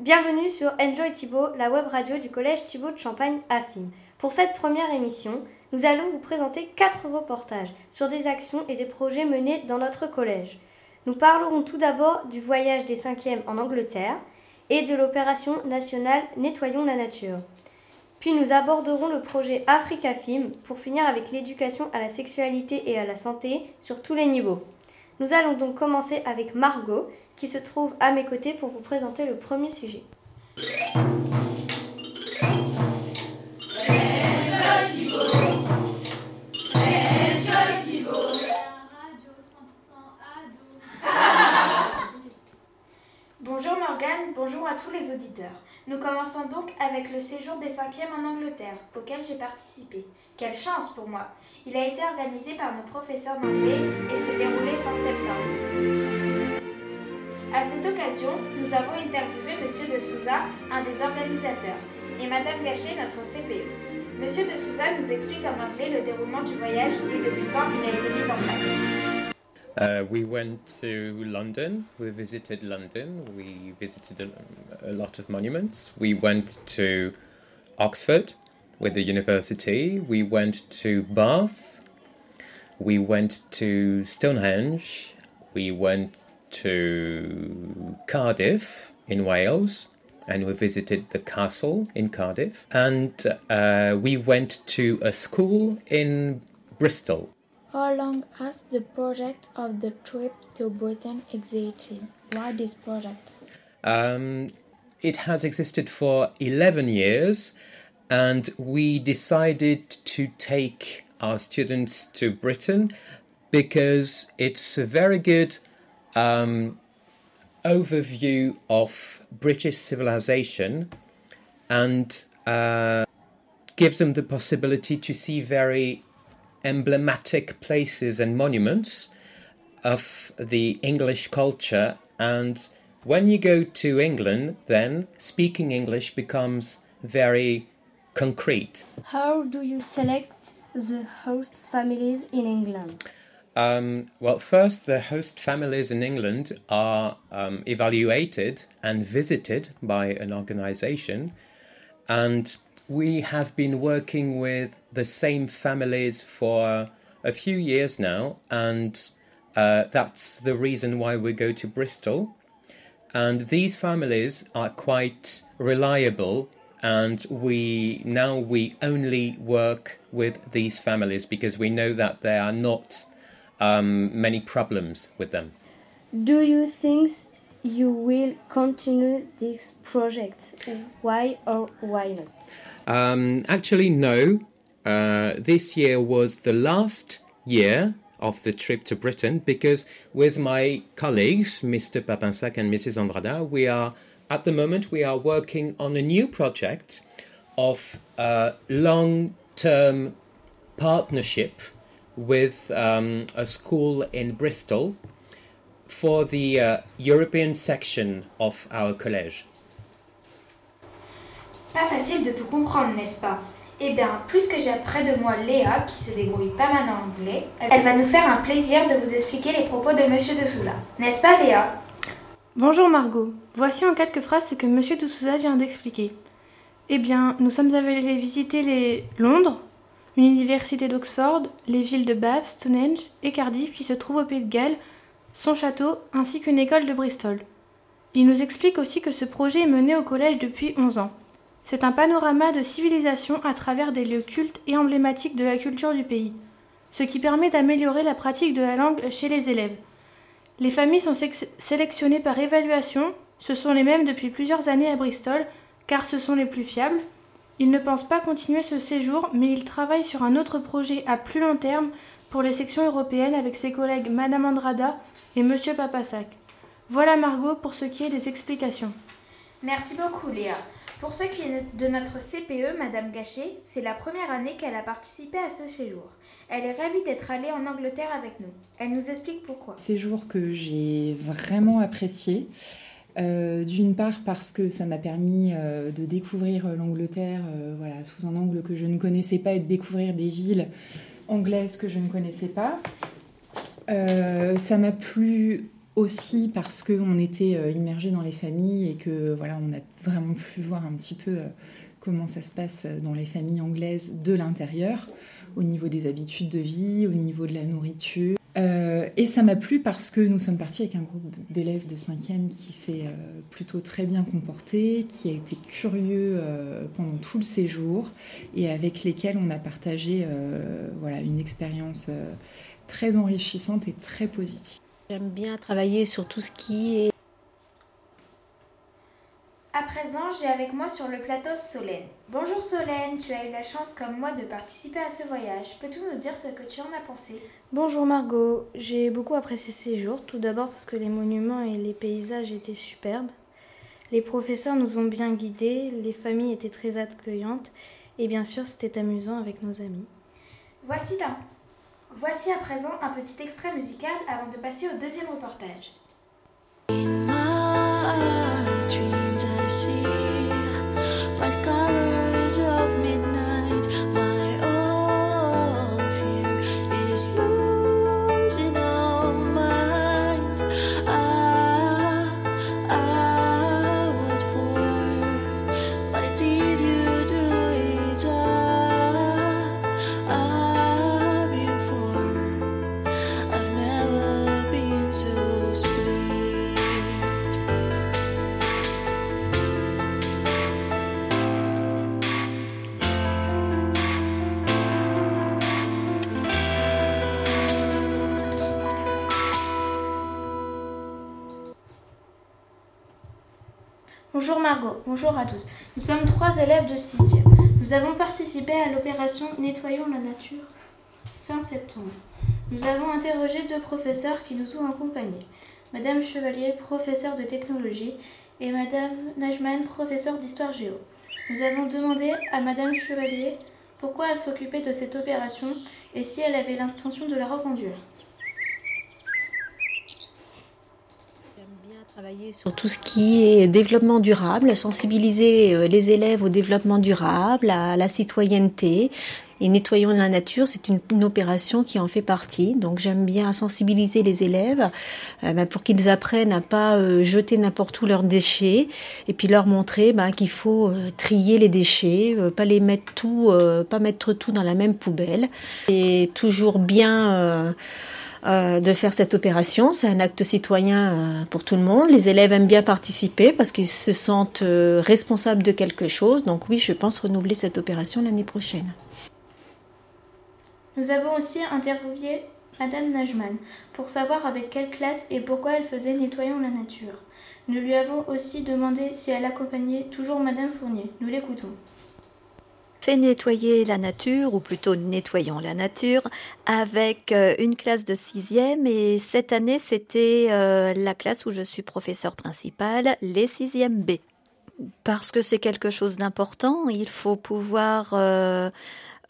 bienvenue sur Enjoy Thibault, la web radio du collège Thibault de Champagne à. Pour cette première émission, nous allons vous présenter quatre reportages sur des actions et des projets menés dans notre collège. Nous parlerons tout d'abord du voyage des cinquièmes en Angleterre et de l'opération nationale Nettoyons la nature. Puis nous aborderons le projet Africa Film pour finir avec l'éducation à la sexualité et à la santé sur tous les niveaux. Nous allons donc commencer avec Margot qui se trouve à mes côtés pour vous présenter le premier sujet. Auditeurs. Nous commençons donc avec le séjour des cinquièmes en Angleterre, auquel j'ai participé. Quelle chance pour moi Il a été organisé par nos professeurs d'anglais et s'est déroulé fin septembre. À cette occasion, nous avons interviewé Monsieur de Souza, un des organisateurs, et Madame Gachet, notre CPE. Monsieur de Souza nous explique en anglais le déroulement du voyage et depuis quand il a été mis en place. Uh, we went to London. We visited London. We visited a, a, lot of monuments. We went to Oxford with the university. We went to Bath. We went to Stonehenge. We went to Cardiff in Wales and we visited the castle in Cardiff. And uh, we went to a school in Bristol. How long has the project of the trip to Britain existed? Why this project? Um, it has existed for 11 years, and we decided to take our students to Britain because it's a very good um, overview of British civilization and uh, gives them the possibility to see very emblematic places and monuments of the English culture. And when you go to England, then speaking English becomes very concrete. How do you select the host families in England? Um, well, first, the host families in England are um, evaluated and visited by an organization, and we have been working with the same families for a few years now, and uh, that's the reason why we go to Bristol. And these families are quite reliable and we now we only work with these families because we know that there are not um, many problems with them. Do you think you will continue this project? Why or why not? Um, actually, no. Uh, this year was the last year of the trip to Britain because with my colleagues, Mr. Papinsac and Mrs. Andrada, we are at the moment we are working on a new project of uh, long-term partnership with um, a school in Bristol for the uh, European section of our collège. Pas facile de tout comprendre, n'est-ce pas? Eh bien, puisque j'ai près de moi Léa, qui se débrouille pas mal en anglais, elle va nous faire un plaisir de vous expliquer les propos de Monsieur de Souza. N'est-ce pas, Léa? Bonjour Margot. Voici en quelques phrases ce que Monsieur de Souza vient d'expliquer. Eh bien, nous sommes allés visiter les Londres, l'université d'Oxford, les villes de Bath, Stonehenge et Cardiff qui se trouvent au Pays de Galles, son château ainsi qu'une école de Bristol. Il nous explique aussi que ce projet est mené au collège depuis 11 ans. C'est un panorama de civilisation à travers des lieux cultes et emblématiques de la culture du pays, ce qui permet d'améliorer la pratique de la langue chez les élèves. Les familles sont sélectionnées par évaluation, ce sont les mêmes depuis plusieurs années à Bristol, car ce sont les plus fiables. Il ne pense pas continuer ce séjour, mais il travaille sur un autre projet à plus long terme pour les sections européennes avec ses collègues Madame Andrada et Monsieur Papassac. Voilà Margot pour ce qui est des explications. Merci beaucoup Léa. Pour ce qui est de notre CPE, Madame Gachet, c'est la première année qu'elle a participé à ce séjour. Elle est ravie d'être allée en Angleterre avec nous. Elle nous explique pourquoi. Séjour que j'ai vraiment apprécié. Euh, d'une part parce que ça m'a permis euh, de découvrir l'Angleterre euh, voilà, sous un angle que je ne connaissais pas et de découvrir des villes anglaises que je ne connaissais pas. ça m'a plu aussi parce qu'on était euh, immergé dans les familles et que voilà, on a vraiment pu voir un petit peu euh, comment ça se passe dans les familles anglaises de l'intérieur, au niveau des habitudes de vie, au niveau de la nourriture. Euh, et ça m'a plu parce que nous sommes partis avec un groupe d'élèves de 5e qui s'est plutôt très bien comporté, qui a été curieux pendant tout le séjour et avec lesquels on a partagé voilà, une expérience très enrichissante et très positive. J'aime bien travailler sur tout ce qui est... À présent, j'ai avec moi sur le plateau Solène. Bonjour Solène, tu as eu la chance comme moi de participer à ce voyage. Peux-tu nous dire ce que tu en as pensé? Bonjour Margot, j'ai beaucoup apprécié ces jours, tout d'abord parce que les monuments et les paysages étaient superbes. Les professeurs nous ont bien guidés, les familles étaient très accueillantes et bien sûr c'était amusant avec nos amis. Voici d'un Voici à présent un petit extrait musical avant de passer au deuxième reportage. Bonjour Margot, bonjour à tous. Nous sommes trois élèves de 6e. Nous avons participé à l'opération Nettoyons la nature fin septembre. Nous avons interrogé deux professeurs qui nous ont accompagnés. Madame Chevalier, professeure de technologie, et Madame Najman, professeure d'histoire géo. Nous avons demandé à Madame Chevalier pourquoi elle s'occupait de cette opération et si elle avait l'intention de la reconduire. Travailler sur tout ce qui est développement durable, sensibiliser euh, les élèves au développement durable, à la citoyenneté. Et nettoyons la nature, c'est une, opération qui en fait partie. Donc j'aime bien sensibiliser les élèves euh, bah, pour qu'ils apprennent à pas euh, jeter n'importe où leurs déchets et puis leur montrer bah, qu'il faut trier les déchets, pas les mettre tout, pas mettre tout dans la même poubelle. Et toujours bien euh, de faire cette opération. C'est un acte citoyen euh, pour tout le monde. Les élèves aiment bien participer parce qu'ils se sentent euh, responsables de quelque chose. Donc oui, je pense renouveler cette opération l'année prochaine. Nous avons aussi interviewé Madame Najman pour savoir avec quelle classe et pourquoi elle faisait Nettoyons la nature. Nous lui avons aussi demandé si elle accompagnait toujours Madame Fournier. Nous l'écoutons nettoyer la nature, ou plutôt nettoyons la nature, avec euh, une classe de sixième. Et cette année, c'était euh, la classe où je suis professeur principal, les sixièmes B. Parce que c'est quelque chose d'important, il faut pouvoir euh,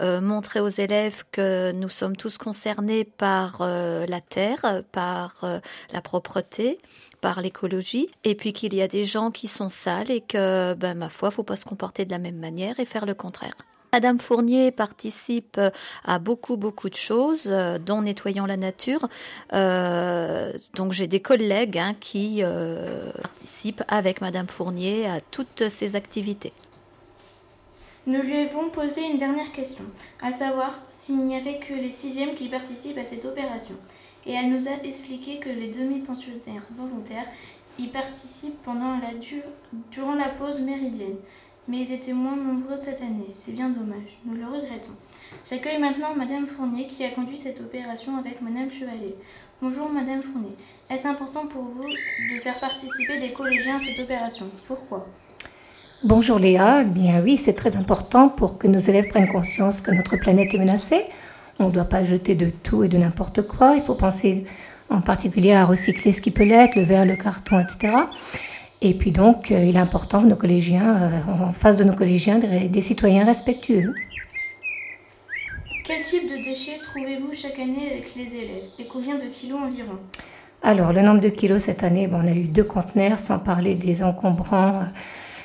euh, montrer aux élèves que nous sommes tous concernés par euh, la terre, par euh, la propreté, par l'écologie, et puis qu'il y a des gens qui sont sales et que, ben, ma foi, faut pas se comporter de la même manière et faire le contraire. Madame Fournier participe à beaucoup beaucoup de choses, dont nettoyant la nature. donc j'ai des collègues hein, qui participent avec Madame Fournier à toutes ces activités. Nous lui avons posé une dernière question, à savoir s'il n'y avait que les sixièmes qui participent à cette opération. Et elle nous a expliqué que les demi-pensionnaires volontaires y participent pendant la durant la pause méridienne. Mais ils étaient moins nombreux cette année. C'est bien dommage. Nous le regrettons. J'accueille maintenant Madame Fournier qui a conduit cette opération avec Madame Chevalier. Bonjour Madame Fournier. Est-ce important pour vous de faire participer des collégiens à cette opération? Pourquoi? Bonjour Léa, bien oui, c'est très important pour que nos élèves prennent conscience que notre planète est menacée. On ne doit pas jeter de tout et de n'importe quoi. Il faut penser en particulier à recycler ce qui peut l'être, le verre, le carton, etc. Et puis donc, euh, il est important que nos collégiens, euh, en face de nos collégiens, des citoyens respectueux. Quel type de déchets trouvez-vous chaque année avec les élèves et combien de kilos environ? Alors, le nombre de kilos cette année, on a eu deux conteneurs, sans parler des encombrants.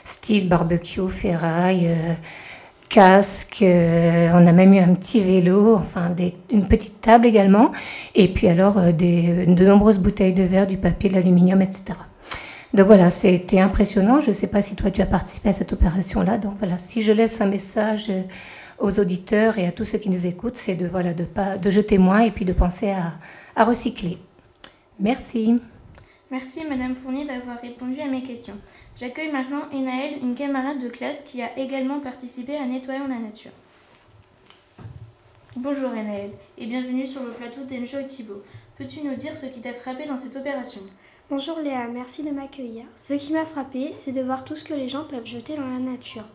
Euh, style barbecue, ferraille, casque, euh, on a même eu un petit vélo, enfin une petite table également, et puis alors euh, de nombreuses bouteilles de verre, du papier, de l'aluminium, etc. Donc voilà, c'était impressionnant. Je ne sais pas si toi tu as participé à cette opération-là. Donc voilà, si je laisse un message euh, aux auditeurs et à tous ceux qui nous écoutent, c'est de voilà de de jeter moins et puis de penser à, à recycler. Merci. Merci Madame Fournier d'avoir répondu à mes questions. J'accueille maintenant Enaël, une camarade de classe qui a également participé à Nettoyons la nature. Bonjour Enaël et bienvenue sur le plateau d'Enjoy Thibault. Peux-tu nous dire ce qui t'a frappé dans cette opération? Bonjour Léa, merci de m'accueillir. Ce qui m'a frappé, c'est de voir tout ce que les gens peuvent jeter dans la nature.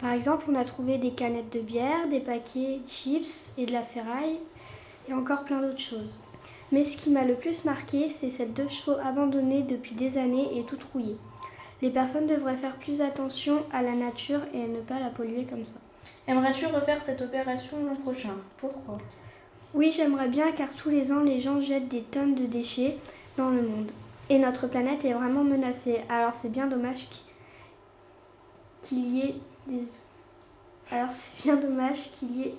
Par exemple, on a trouvé des canettes de bière, des paquets de chips et de la ferraille et encore plein d'autres choses. Mais ce qui m'a le plus marqué, c'est cette deux chevaux abandonnée depuis des années et toute rouillée. Les personnes devraient faire plus attention à la nature et ne pas la polluer comme ça. Aimerais-tu refaire cette opération l'an prochain? Pourquoi? Oui, j'aimerais bien car tous les ans les gens jettent des tonnes de déchets dans le monde. Et notre planète est vraiment menacée. Alors c'est bien dommage qu'il y ait des... Alors c'est bien dommage qu'il y ait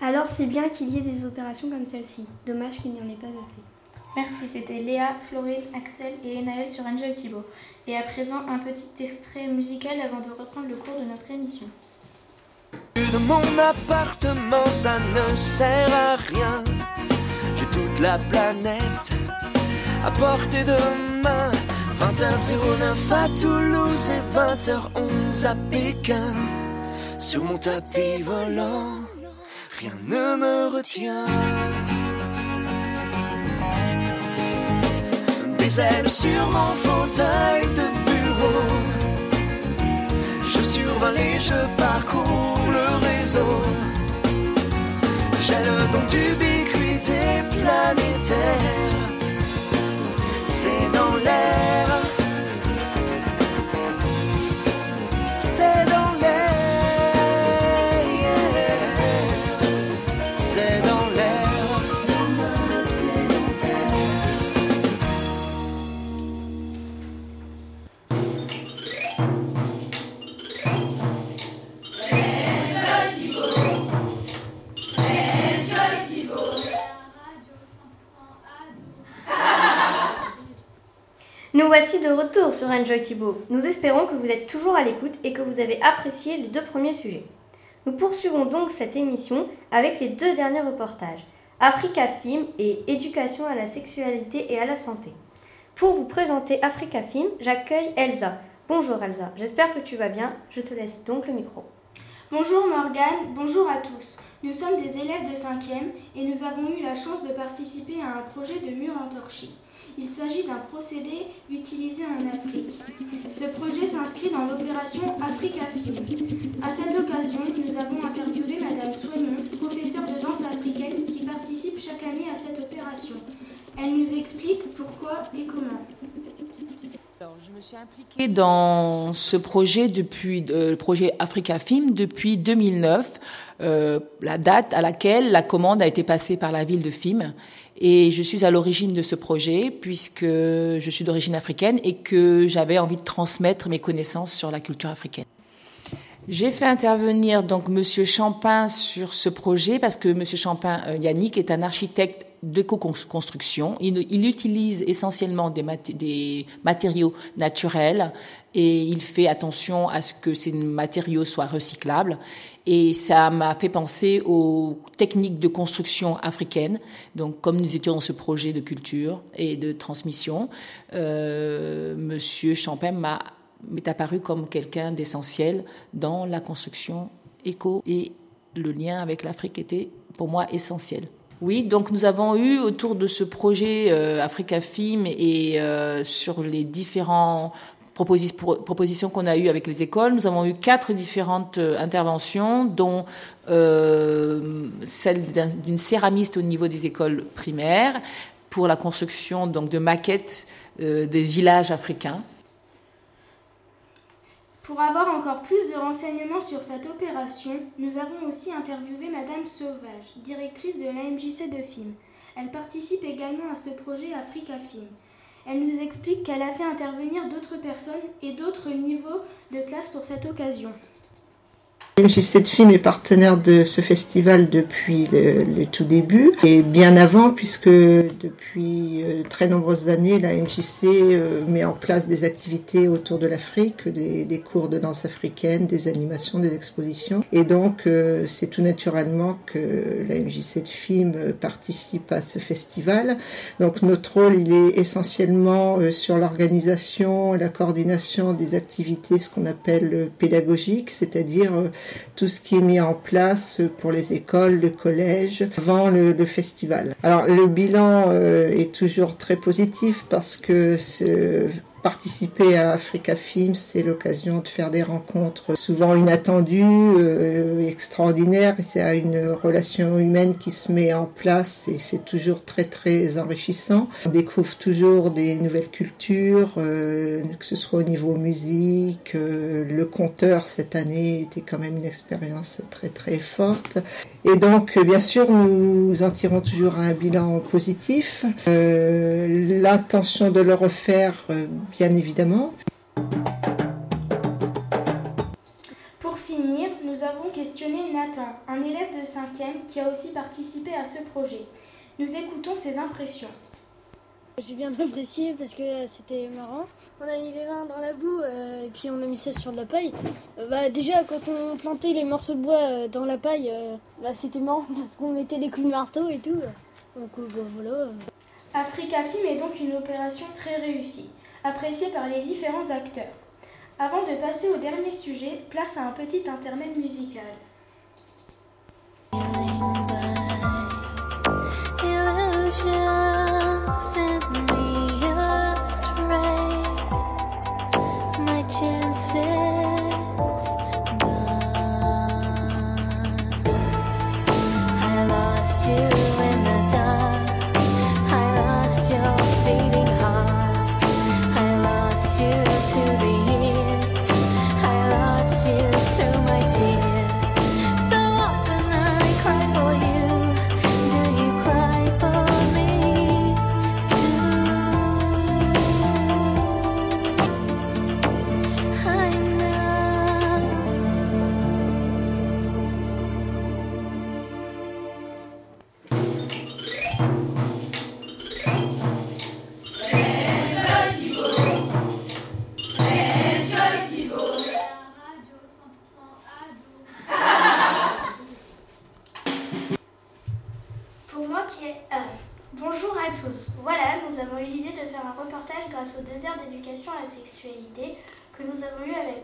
alors c'est bien qu'il y ait des opérations comme celle-ci. Dommage qu'il n'y en ait pas assez. Merci, c'était Léa, Florine, Axel et Enaël sur Enjoy Thibault. Et à présent, un petit extrait musical avant de reprendre le cours de notre émission. De mon appartement, ça ne sert à rien. J'ai toute la planète à portée de main. 20h09 à Toulouse et 20h11 à Pékin. Sur mon tapis volant rien ne me retient. Sur mon fauteuil de bureau. Je survole et je parcours le réseau. J'ai le don d'ubiquité planétaire. C'est dans l'air. Voici de retour sur Enjoy Thibault. Nous espérons que vous êtes toujours à l'écoute et que vous avez apprécié les deux premiers sujets. Nous poursuivons donc cette émission avec les deux derniers reportages, Africa Film et Éducation à la sexualité et à la santé. Pour vous présenter Africa Film, j'accueille Elsa. Bonjour Elsa, j'espère que tu vas bien. Je te laisse donc le micro. Bonjour Morgane, bonjour à tous. Nous sommes des élèves de 5e et nous avons eu la chance de participer à un projet de mur entorché. Il s'agit d'un procédé utilisé en Afrique. Ce projet s'inscrit dans l'opération Africa Film. À cette occasion, nous avons interviewé Madame Soignon, professeure de danse africaine qui participe chaque année à cette opération. Elle nous explique pourquoi et comment. Je me suis impliquée dans ce projet depuis euh, le projet Africa Film depuis 2009, euh, la date à laquelle la commande a été passée par la ville de Film et je suis à l'origine de ce projet puisque je suis d'origine africaine et que j'avais envie de transmettre mes connaissances sur la culture africaine. J'ai fait intervenir donc Monsieur Champin sur ce projet parce que Monsieur Champin, euh, Yannick, est un architecte d'éco-construction. Il, il, utilise essentiellement des, mat des, matériaux naturels et il fait attention à ce que ces matériaux soient recyclables. Et ça m'a fait penser aux techniques de construction africaines. Donc, comme nous étions dans ce projet de culture et de transmission, euh, Monsieur Champin m'est apparu comme quelqu'un d'essentiel dans la construction éco et le lien avec l'Afrique était pour moi essentiel. Oui, donc nous avons eu autour de ce projet euh, Africa Film et euh, sur les différents proposi propositions qu'on a eues avec les écoles, nous avons eu quatre différentes euh, interventions, dont celle d'une céramiste au niveau des écoles primaires pour la construction donc de maquettes des villages africains. Pour avoir encore plus de renseignements sur cette opération, nous avons aussi interviewé Madame Sauvage, directrice de l'AMJC de Film. Elle participe également à ce projet Africa Film. Elle nous explique qu'elle a fait intervenir d'autres personnes et d'autres niveaux de classe pour cette occasion. MJC de Film est partenaire de ce festival depuis le, tout début et bien avant puisque depuis euh, très nombreuses années la MJC euh, met en place des activités autour de l'Afrique, des, cours de danse africaine, des animations, des expositions et donc euh, c'est tout naturellement que la MJC de Film participe à ce festival. Donc notre rôle il est essentiellement sur l'organisation et la coordination des activités ce qu'on appelle pédagogiques, c'est-à-dire tout ce qui est mis en place pour les écoles, le collège, avant le, festival. Alors le bilan euh, est toujours très positif parce que ce participer à Africa Film, c'est l'occasion de faire des rencontres souvent inattendues, euh, extraordinaires. Il y une relation humaine qui se met en place et c'est toujours très très enrichissant. On découvre toujours des nouvelles cultures, euh, que ce soit au niveau musique. Euh, le conteur cette année était quand même une expérience très très forte. Et donc bien sûr nous en tirons toujours un bilan positif. L'intention de le refaire bien évidemment. Pour finir, nous avons questionné Nathan, un élève de 5e qui a aussi participé à ce projet. Nous écoutons ses impressions. J'ai bien apprécié parce que c'était marrant. On a mis les mains dans la boue euh, et puis on a mis ça sur de la paille. Euh, bah, déjà, quand on plantait les morceaux de bois euh, dans la paille, bah, c'était marrant parce qu'on mettait des coups de marteau et tout. Donc bah, voilà. Africa Film est donc une opération très réussie apprécié par les différents acteurs. Avant de passer au dernier sujet, place à un petit intermède musical.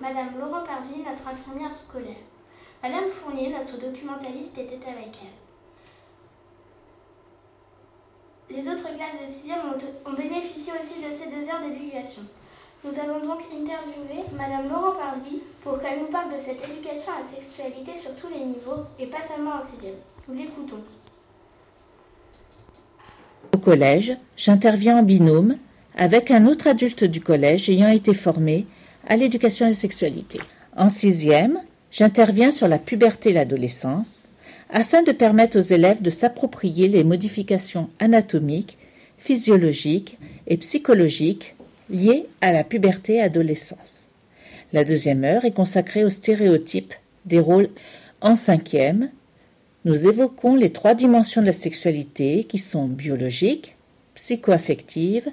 Madame Laurent Parzi, notre infirmière scolaire. Madame Fournier, notre documentaliste, était avec elle. Les autres classes de 6e ont, bénéficié aussi de ces deux heures d'éducation. Nous avons donc interviewé Madame Laurent Parzi pour qu'elle nous parle de cette éducation à la sexualité sur tous les niveaux et pas seulement au 6e. Nous l'écoutons. Au collège, j'interviens en binôme avec un autre adulte du collège ayant été formé à l'éducation et la sexualité. En sixième, j'interviens sur la puberté et l'adolescence afin de permettre aux élèves de s'approprier les modifications anatomiques, physiologiques et psychologiques liées à la puberté et adolescence. La deuxième heure est consacrée aux stéréotypes des rôles. En cinquième, nous évoquons les trois dimensions de la sexualité qui sont biologiques, psychoaffectives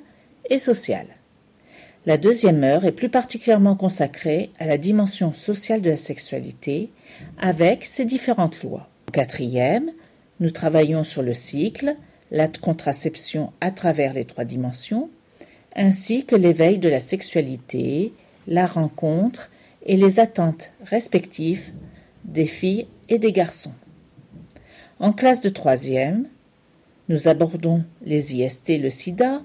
et sociales. La deuxième heure est plus particulièrement consacrée à la dimension sociale de la sexualité avec ses différentes lois. En quatrième, nous travaillons sur le cycle, la contraception à travers les trois dimensions, ainsi que l'éveil de la sexualité, la rencontre et les attentes respectives des filles et des garçons. En classe de troisième, nous abordons les IST, le sida,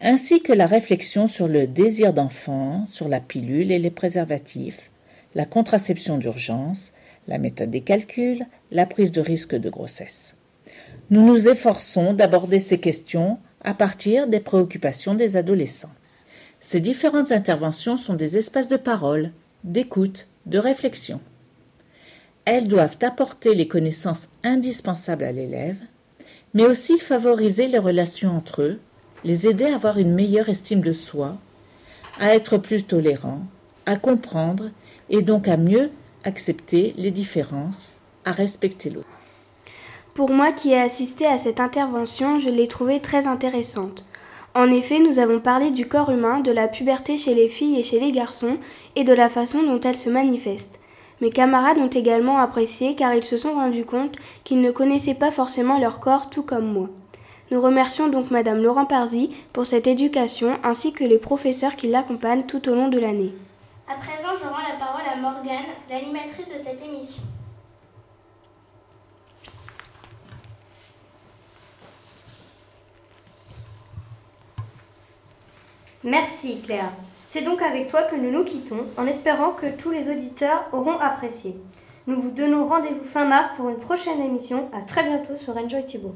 ainsi que la réflexion sur le désir d'enfant, sur la pilule et les préservatifs, la contraception d'urgence, la méthode des calculs, la prise de risque de grossesse. Nous nous efforçons d'aborder ces questions à partir des préoccupations des adolescents. Ces différentes interventions sont des espaces de parole, d'écoute, de réflexion. Elles doivent apporter les connaissances indispensables à l'élève, mais aussi favoriser les relations entre eux, les aider à avoir une meilleure estime de soi, à être plus tolérants, à comprendre et donc à mieux accepter les différences, à respecter l'autre. Pour moi qui ai assisté à cette intervention, je l'ai trouvée très intéressante. En effet, nous avons parlé du corps humain, de la puberté chez les filles et chez les garçons, et de la façon dont elle se manifeste. Mes camarades ont également apprécié car ils se sont rendus compte qu'ils ne connaissaient pas forcément leur corps tout comme moi. Nous remercions donc Madame Laurent Parzi pour cette éducation ainsi que les professeurs qui l'accompagnent tout au long de l'année. À présent, je rends la parole à Morgane, l'animatrice de cette émission. Merci Cléa. C'est donc avec toi que nous nous quittons en espérant que tous les auditeurs auront apprécié. Nous vous donnons rendez-vous fin mars pour une prochaine émission. À très bientôt sur Enjoy Thibault.